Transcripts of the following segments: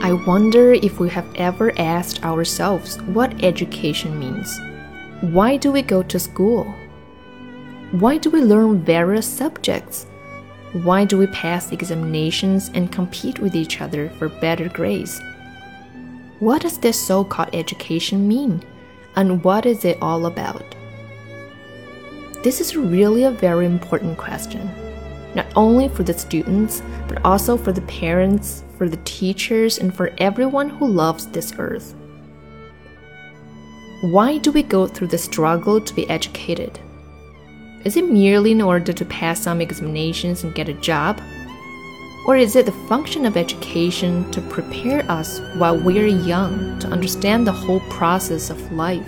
I wonder if we have ever asked ourselves what education means. Why do we go to school? Why do we learn various subjects? Why do we pass examinations and compete with each other for better grades? What does this so called education mean? And what is it all about? This is really a very important question, not only for the students, but also for the parents, for the teachers, and for everyone who loves this earth. Why do we go through the struggle to be educated? Is it merely in order to pass some examinations and get a job? Or is it the function of education to prepare us while we are young to understand the whole process of life?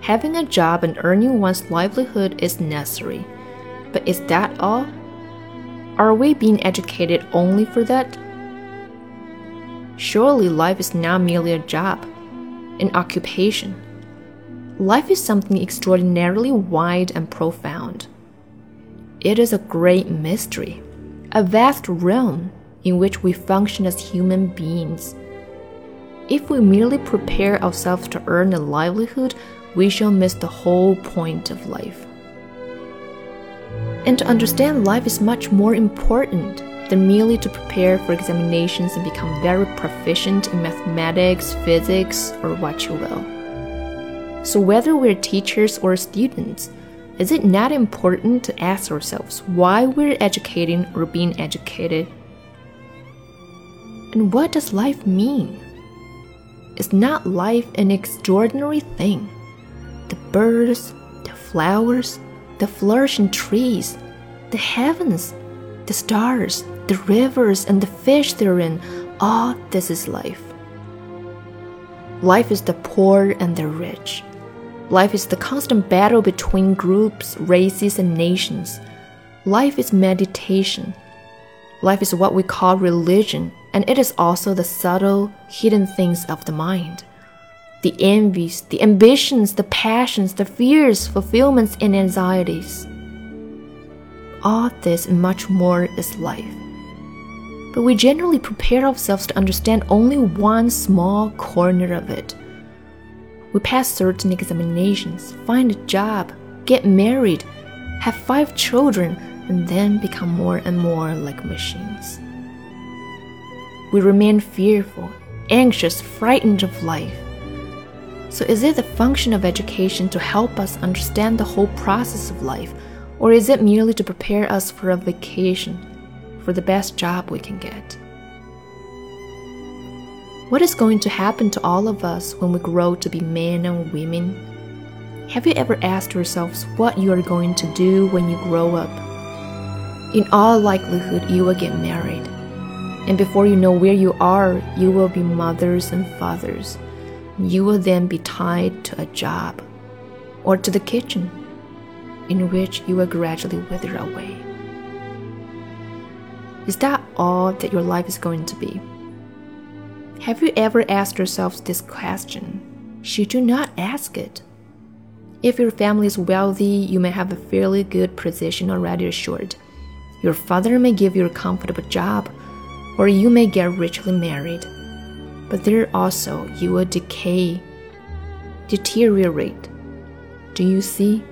Having a job and earning one's livelihood is necessary, but is that all? Are we being educated only for that? Surely life is not merely a job, an occupation. Life is something extraordinarily wide and profound. It is a great mystery, a vast realm in which we function as human beings. If we merely prepare ourselves to earn a livelihood we shall miss the whole point of life. And to understand life is much more important than merely to prepare for examinations and become very proficient in mathematics, physics, or what you will. So, whether we're teachers or students, is it not important to ask ourselves why we're educating or being educated? And what does life mean? Is not life an extraordinary thing? the birds, the flowers, the flourishing trees, the heavens, the stars, the rivers, and the fish therein, all this is life. Life is the poor and the rich. Life is the constant battle between groups, races, and nations. Life is meditation. Life is what we call religion, and it is also the subtle, hidden things of the mind the envies, the ambitions, the passions, the fears, fulfillments, and anxieties. All this and much more is life. But we generally prepare ourselves to understand only one small corner of it. We pass certain examinations, find a job, get married, have five children, and then become more and more like machines. We remain fearful, anxious, frightened of life so, is it the function of education to help us understand the whole process of life, or is it merely to prepare us for a vacation, for the best job we can get? What is going to happen to all of us when we grow to be men and women? Have you ever asked yourselves what you are going to do when you grow up? In all likelihood, you will get married. And before you know where you are, you will be mothers and fathers you will then be tied to a job or to the kitchen, in which you will gradually wither away. Is that all that your life is going to be? Have you ever asked yourself this question? Should you not ask it? If your family is wealthy, you may have a fairly good position already assured. Your father may give you a comfortable job, or you may get richly married but there also you will decay, deteriorate. Do you see?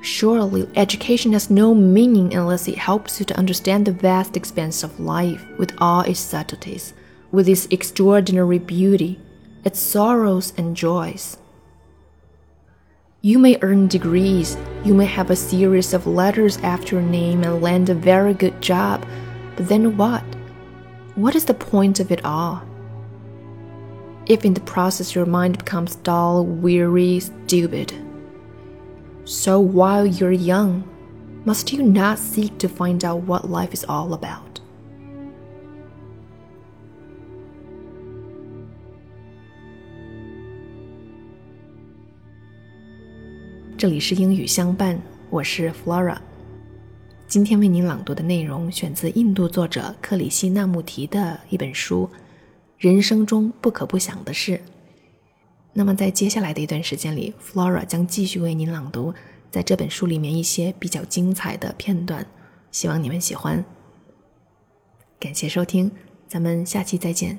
Surely, education has no meaning unless it helps you to understand the vast expanse of life with all its subtleties, with its extraordinary beauty, its sorrows and joys. You may earn degrees, you may have a series of letters after your name and land a very good job, but then what? what is the point of it all? If in the process your mind becomes dull, weary, stupid. So while you're young, must you not seek to find out what life is all about? Flora. 今天为您朗读的内容选自印度作者克里希那穆提的一本书《人生中不可不想的事》。那么，在接下来的一段时间里，Flora 将继续为您朗读在这本书里面一些比较精彩的片段，希望你们喜欢。感谢收听，咱们下期再见。